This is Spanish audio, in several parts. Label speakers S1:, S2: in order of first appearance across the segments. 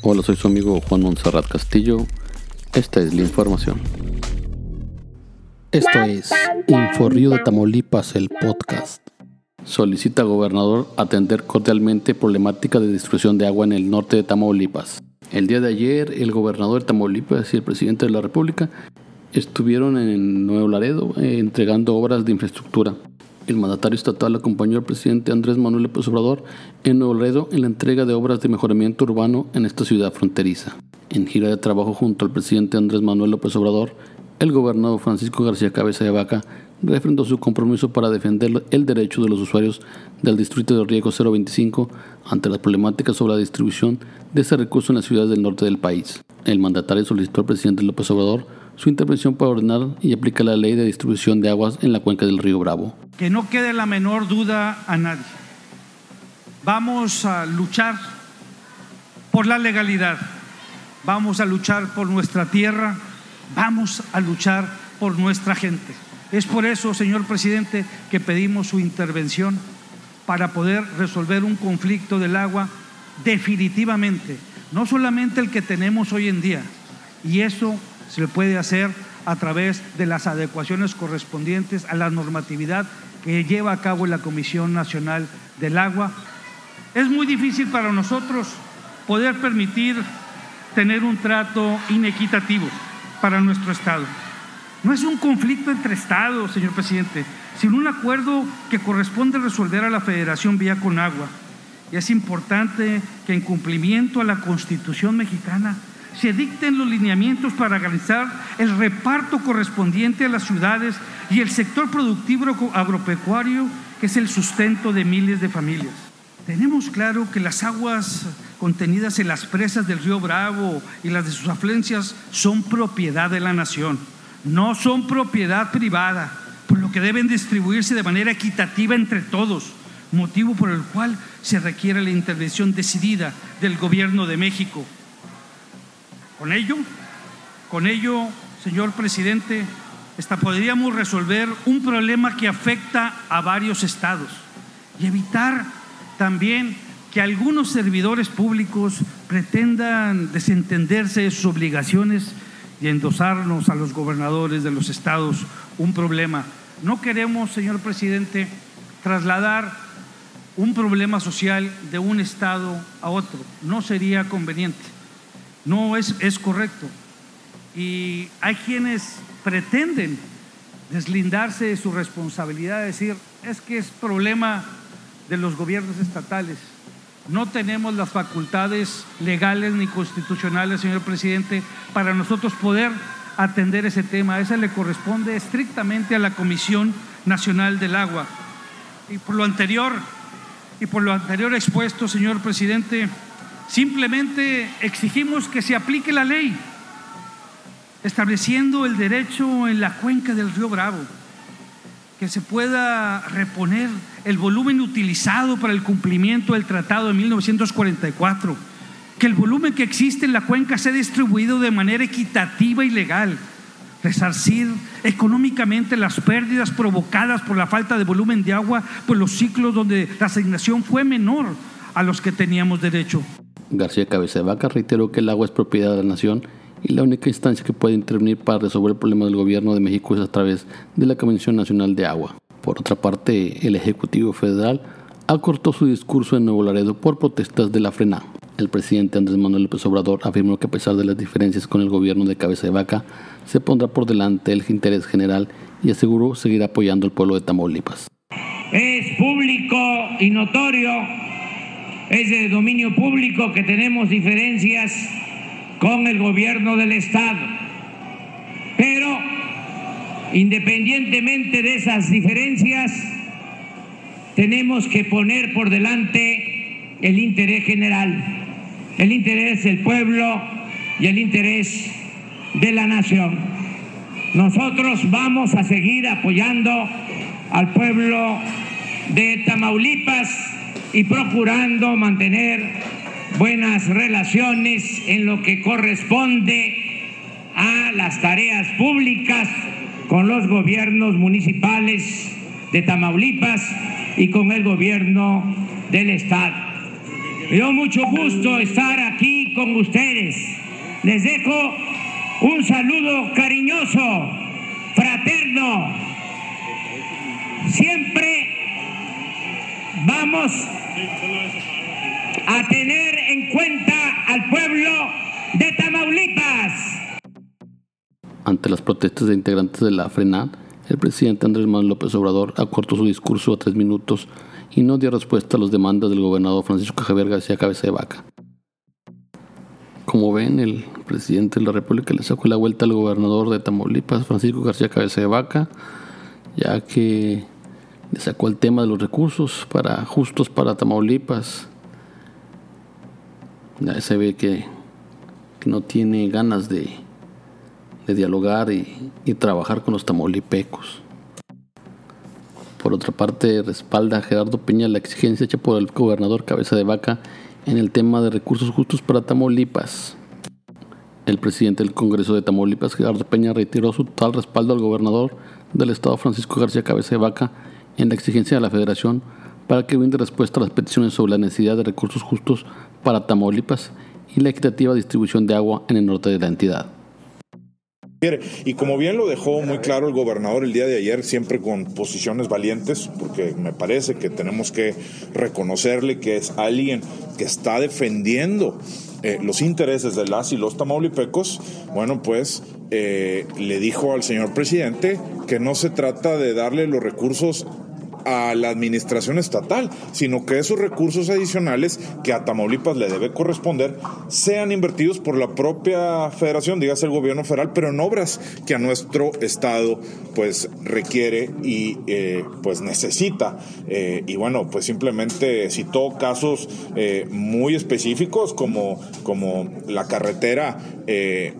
S1: Hola, soy su amigo Juan Monserrat Castillo. Esta es la información. Esto es Inforrío de Tamaulipas, el podcast. Solicita gobernador atender cordialmente problemática de distribución de agua en el norte de Tamaulipas. El día de ayer, el gobernador de Tamaulipas y el presidente de la República estuvieron en Nuevo Laredo eh, entregando obras de infraestructura. El mandatario estatal acompañó al presidente Andrés Manuel López Obrador en Nuevo Laredo en la entrega de obras de mejoramiento urbano en esta ciudad fronteriza. En gira de trabajo junto al presidente Andrés Manuel López Obrador, el gobernador Francisco García Cabeza de Vaca refrendó su compromiso para defender el derecho de los usuarios del distrito de Riego 025 ante las problemáticas sobre la distribución de ese recurso en las ciudades del norte del país. El mandatario solicitó al presidente López Obrador su intervención para ordenar y aplicar la ley de distribución de aguas en la cuenca del río Bravo.
S2: Que no quede la menor duda a nadie. Vamos a luchar por la legalidad, vamos a luchar por nuestra tierra, vamos a luchar por nuestra gente. Es por eso, señor presidente, que pedimos su intervención para poder resolver un conflicto del agua definitivamente, no solamente el que tenemos hoy en día, y eso se le puede hacer a través de las adecuaciones correspondientes a la normatividad que lleva a cabo la Comisión Nacional del Agua. Es muy difícil para nosotros poder permitir tener un trato inequitativo para nuestro Estado. No es un conflicto entre Estados, señor presidente, sino un acuerdo que corresponde resolver a la Federación Vía con Agua. Y es importante que en cumplimiento a la Constitución mexicana se dicten los lineamientos para realizar el reparto correspondiente a las ciudades y el sector productivo agropecuario, que es el sustento de miles de familias. Tenemos claro que las aguas contenidas en las presas del río Bravo y las de sus afluencias son propiedad de la nación, no son propiedad privada, por lo que deben distribuirse de manera equitativa entre todos, motivo por el cual se requiere la intervención decidida del gobierno de México con ello, con ello, señor presidente, hasta podríamos resolver un problema que afecta a varios estados y evitar también que algunos servidores públicos pretendan desentenderse de sus obligaciones y endosarnos a los gobernadores de los estados un problema. No queremos, señor presidente, trasladar un problema social de un estado a otro. No sería conveniente. No es, es correcto. Y hay quienes pretenden deslindarse de su responsabilidad, decir, es que es problema de los gobiernos estatales. No tenemos las facultades legales ni constitucionales, señor presidente, para nosotros poder atender ese tema. Ese le corresponde estrictamente a la Comisión Nacional del Agua. Y por lo anterior, y por lo anterior expuesto, señor presidente, Simplemente exigimos que se aplique la ley, estableciendo el derecho en la cuenca del río Bravo, que se pueda reponer el volumen utilizado para el cumplimiento del Tratado de 1944, que el volumen que existe en la cuenca sea distribuido de manera equitativa y legal, resarcir económicamente las pérdidas provocadas por la falta de volumen de agua por los ciclos donde la asignación fue menor a los que teníamos derecho.
S1: García Cabeza de Vaca reiteró que el agua es propiedad de la nación y la única instancia que puede intervenir para resolver el problema del gobierno de México es a través de la Comisión Nacional de Agua. Por otra parte, el Ejecutivo Federal acortó su discurso en Nuevo Laredo por protestas de la frena. El presidente Andrés Manuel López Obrador afirmó que a pesar de las diferencias con el gobierno de Cabeza de Vaca, se pondrá por delante el interés general y aseguró seguir apoyando al pueblo de Tamaulipas.
S3: Es público y notorio es de dominio público que tenemos diferencias con el gobierno del Estado. Pero independientemente de esas diferencias, tenemos que poner por delante el interés general, el interés del pueblo y el interés de la nación. Nosotros vamos a seguir apoyando al pueblo de Tamaulipas y procurando mantener buenas relaciones en lo que corresponde a las tareas públicas con los gobiernos municipales de Tamaulipas y con el gobierno del Estado. Me dio mucho gusto estar aquí con ustedes. Les dejo un saludo cariñoso, fraterno. Siempre vamos a tener en cuenta al pueblo de Tamaulipas.
S1: Ante las protestas de integrantes de la FRENAD, el presidente Andrés Manuel López Obrador acortó su discurso a tres minutos y no dio respuesta a las demandas del gobernador Francisco Javier García Cabeza de Vaca. Como ven, el presidente de la República le sacó la vuelta al gobernador de Tamaulipas, Francisco García Cabeza de Vaca, ya que le sacó el tema de los recursos para justos para Tamaulipas. Ya se ve que, no tiene ganas de, dialogar y, trabajar con los tamaulipecos. Por otra parte, respalda a Gerardo Peña la exigencia hecha por el gobernador Cabeza de Vaca en el tema de recursos justos para Tamaulipas. El presidente del Congreso de Tamaulipas, Gerardo Peña, reiteró su total respaldo al gobernador del estado, Francisco García Cabeza de Vaca, en la exigencia de la Federación para que brinde respuesta a las peticiones sobre la necesidad de recursos justos para Tamaulipas y la equitativa distribución de agua en el norte de la entidad.
S4: Y como bien lo dejó muy claro el gobernador el día de ayer, siempre con posiciones valientes, porque me parece que tenemos que reconocerle que es alguien que está defendiendo eh, los intereses de las y los tamaulipecos, bueno, pues eh, le dijo al señor presidente que no se trata de darle los recursos a la administración estatal, sino que esos recursos adicionales que a Tamaulipas le debe corresponder sean invertidos por la propia federación, dígase el gobierno federal, pero en obras que a nuestro estado pues requiere y eh, pues necesita. Eh, y bueno, pues simplemente citó casos eh, muy específicos como, como la carretera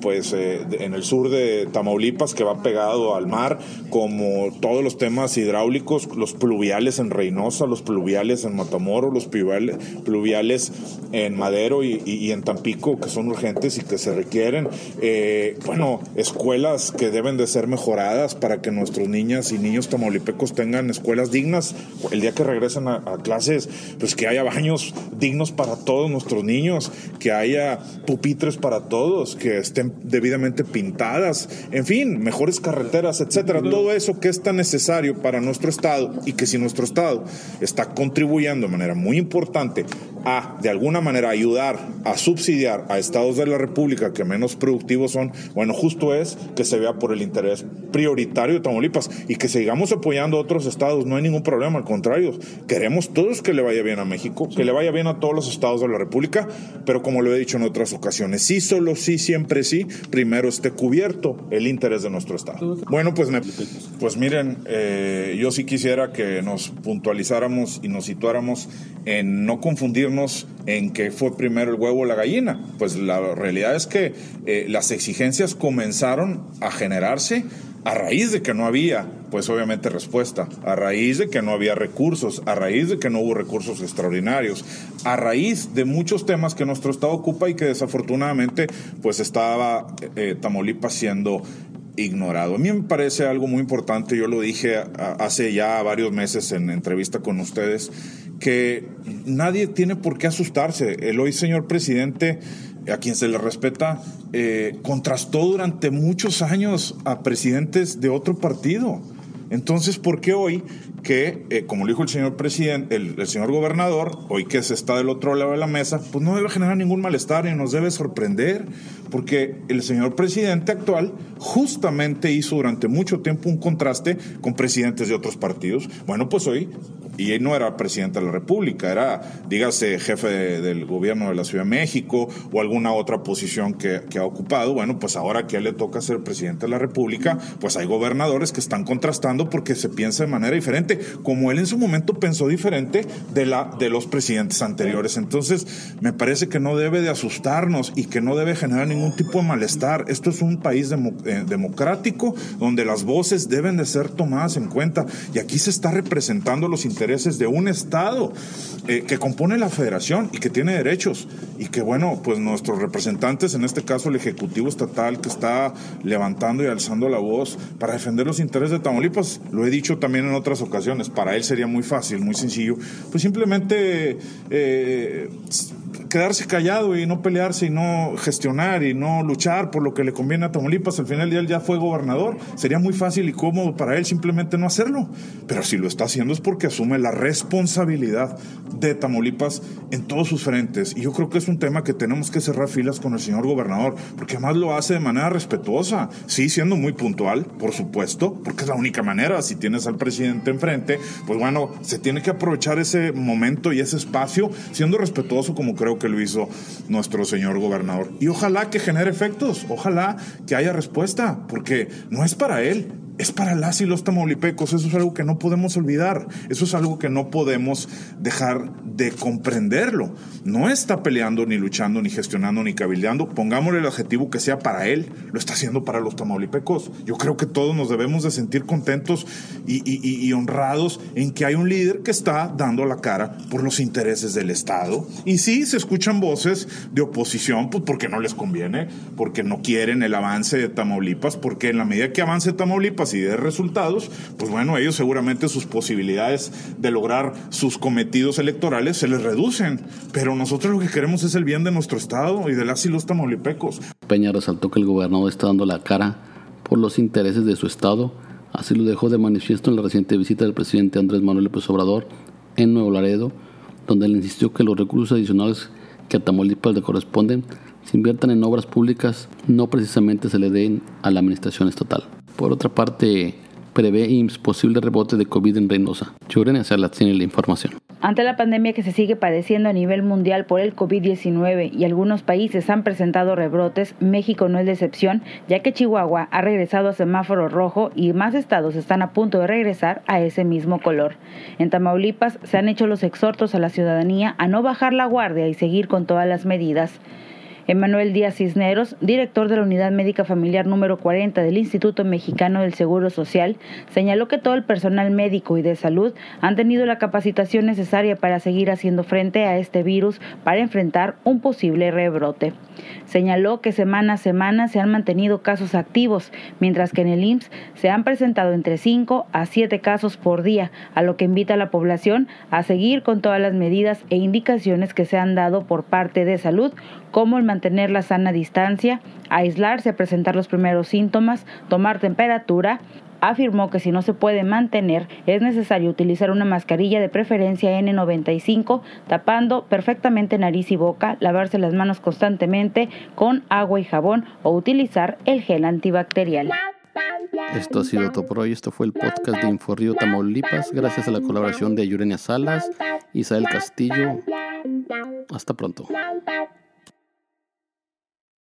S4: pues en el sur de Tamaulipas que va pegado al mar, como todos los temas hidráulicos, los pluviales en Reynosa, los pluviales en Matamoro, los pluviales, en Madero y, en Tampico, que son urgentes y que se requieren. Eh, bueno, escuelas que deben de ser mejoradas para que nuestros niñas y niños tamaulipecos tengan escuelas dignas. El día que regresen a, a clases, pues que haya baños dignos para todos nuestros niños, que haya pupitres para todos, que estén debidamente pintadas, en fin, mejores carreteras, etcétera. Todo eso que es tan necesario para nuestro estado y que si nuestro Estado está contribuyendo de manera muy importante a, de alguna manera, ayudar a subsidiar a estados de la República que menos productivos son, bueno, justo es que se vea por el interés prioritario de Tamaulipas y que sigamos apoyando a otros estados, no hay ningún problema, al contrario, queremos todos que le vaya bien a México, que le vaya bien a todos los estados de la República, pero como lo he dicho en otras ocasiones, sí, solo sí, siempre sí, primero esté cubierto el interés de nuestro estado. Bueno, pues, pues miren, eh, yo sí quisiera que nos puntualizáramos y nos situáramos en no confundirnos en qué fue primero el huevo o la gallina. Pues la realidad es que eh, las exigencias comenzaron a generarse a raíz de que no había, pues obviamente respuesta, a raíz de que no había recursos, a raíz de que no hubo recursos extraordinarios, a raíz de muchos temas que nuestro Estado ocupa y que desafortunadamente pues estaba eh, Tamaulipas siendo ignorado. A mí me parece algo muy importante, yo lo dije hace ya varios meses en entrevista con ustedes, que nadie tiene por qué asustarse. El hoy señor presidente, a quien se le respeta, eh, contrastó durante muchos años a presidentes de otro partido. Entonces, ¿por qué hoy que, eh, como lo dijo el señor presidente, el, señor gobernador, hoy que se está del otro lado de la mesa, pues no debe generar ningún malestar y nos debe sorprender, porque el señor presidente actual justamente hizo durante mucho tiempo un contraste con presidentes de otros partidos. Bueno, pues hoy y él no era presidente de la República, era, dígase, jefe del gobierno de la Ciudad de México o alguna otra posición que, ha ocupado. Bueno, pues ahora que le toca ser presidente de la República, pues hay gobernadores que están contrastando porque se piensa de manera diferente, como él en su momento pensó diferente de, la, de los presidentes anteriores. Entonces, me parece que no debe de asustarnos y que no debe generar ningún tipo de malestar. Esto es un país eh, democrático donde las voces deben de ser tomadas en cuenta y aquí se está representando los intereses intereses de un Estado eh, que compone la federación y que tiene derechos. Y que, bueno, pues nuestros representantes, en este caso el Ejecutivo Estatal, que está levantando y alzando la voz para defender los intereses de Tamaulipas, lo he dicho también en otras ocasiones, para él sería muy fácil, muy sencillo, pues simplemente... Eh, quedarse callado y no pelearse y no gestionar y no luchar por lo que le conviene a Tamaulipas. Al final día él ya fue gobernador. Sería muy fácil y cómodo para él simplemente no hacerlo. Pero si lo está haciendo es porque asume la responsabilidad de Tamaulipas en todos sus frentes. Y yo creo que es un tema que tenemos que cerrar filas con el señor gobernador, porque además lo hace de manera respetuosa. Sí, siendo muy puntual, por supuesto, porque es la única manera. Si tienes al presidente enfrente, pues bueno, se tiene que aprovechar ese momento y ese espacio siendo respetuoso como creo que lo hizo nuestro señor gobernador. Y ojalá que genere efectos, ojalá que haya respuesta, porque no es para él, es para las y los tamaulipecos. Eso es algo que no podemos olvidar. Eso es algo que no podemos dejar de comprenderlo. No está peleando, ni luchando, ni gestionando, ni cabildeando. Pongámosle el adjetivo que sea para él. Lo está haciendo para los tamaulipecos. Yo creo que todos nos debemos de sentir contentos y, y honrados en que hay un líder que está dando la cara por los intereses del Estado. Y sí, se escuchan voces de oposición, pues porque no les conviene, porque no quieren el avance de Tamaulipas, porque en la medida que avance Tamaulipas, y de resultados, pues bueno, ellos seguramente sus posibilidades de lograr sus cometidos electorales se les reducen. Pero nosotros lo que queremos es el bien de nuestro Estado y de las y los tamaulipecos.
S1: Peña resaltó que el gobernador está dando la cara por los intereses de su Estado. Así lo dejó de manifiesto en la reciente visita del presidente Andrés Manuel López Obrador en Nuevo Laredo, donde le insistió que los recursos adicionales que a Tamaulipas le corresponden se inviertan en obras públicas, no precisamente se le den a la administración estatal. Por otra parte, prevé IMSS posible rebote de COVID en Reynosa. Yurenia Salas tiene la información.
S5: Ante la pandemia que se sigue padeciendo a nivel mundial por el COVID-19 y algunos países han presentado rebrotes, México no es de excepción, ya que Chihuahua ha regresado a semáforo rojo y más estados están a punto de regresar a ese mismo color. En Tamaulipas se han hecho los exhortos a la ciudadanía a no bajar la guardia y seguir con todas las medidas. Emanuel Díaz Cisneros, director de la Unidad Médica Familiar número 40 del Instituto Mexicano del Seguro Social, señaló que todo el personal médico y de salud han tenido la capacitación necesaria para seguir haciendo frente a este virus para enfrentar un posible rebrote. Señaló que semana a semana se han mantenido casos activos, mientras que en el IMSS se han presentado entre 5 a 7 casos por día, a lo que invita a la población a seguir con todas las medidas e indicaciones que se han dado por parte de salud, como el mantener la sana distancia, aislarse, presentar los primeros síntomas, tomar temperatura, afirmó que si no se puede mantener es necesario utilizar una mascarilla de preferencia N95 tapando perfectamente nariz y boca, lavarse las manos constantemente con agua y jabón o utilizar el gel antibacterial.
S1: Esto ha sido todo por hoy. Esto fue el podcast de Inforrío Tamaulipas. Gracias a la colaboración de Yurenia Salas, Isabel Castillo. Hasta pronto.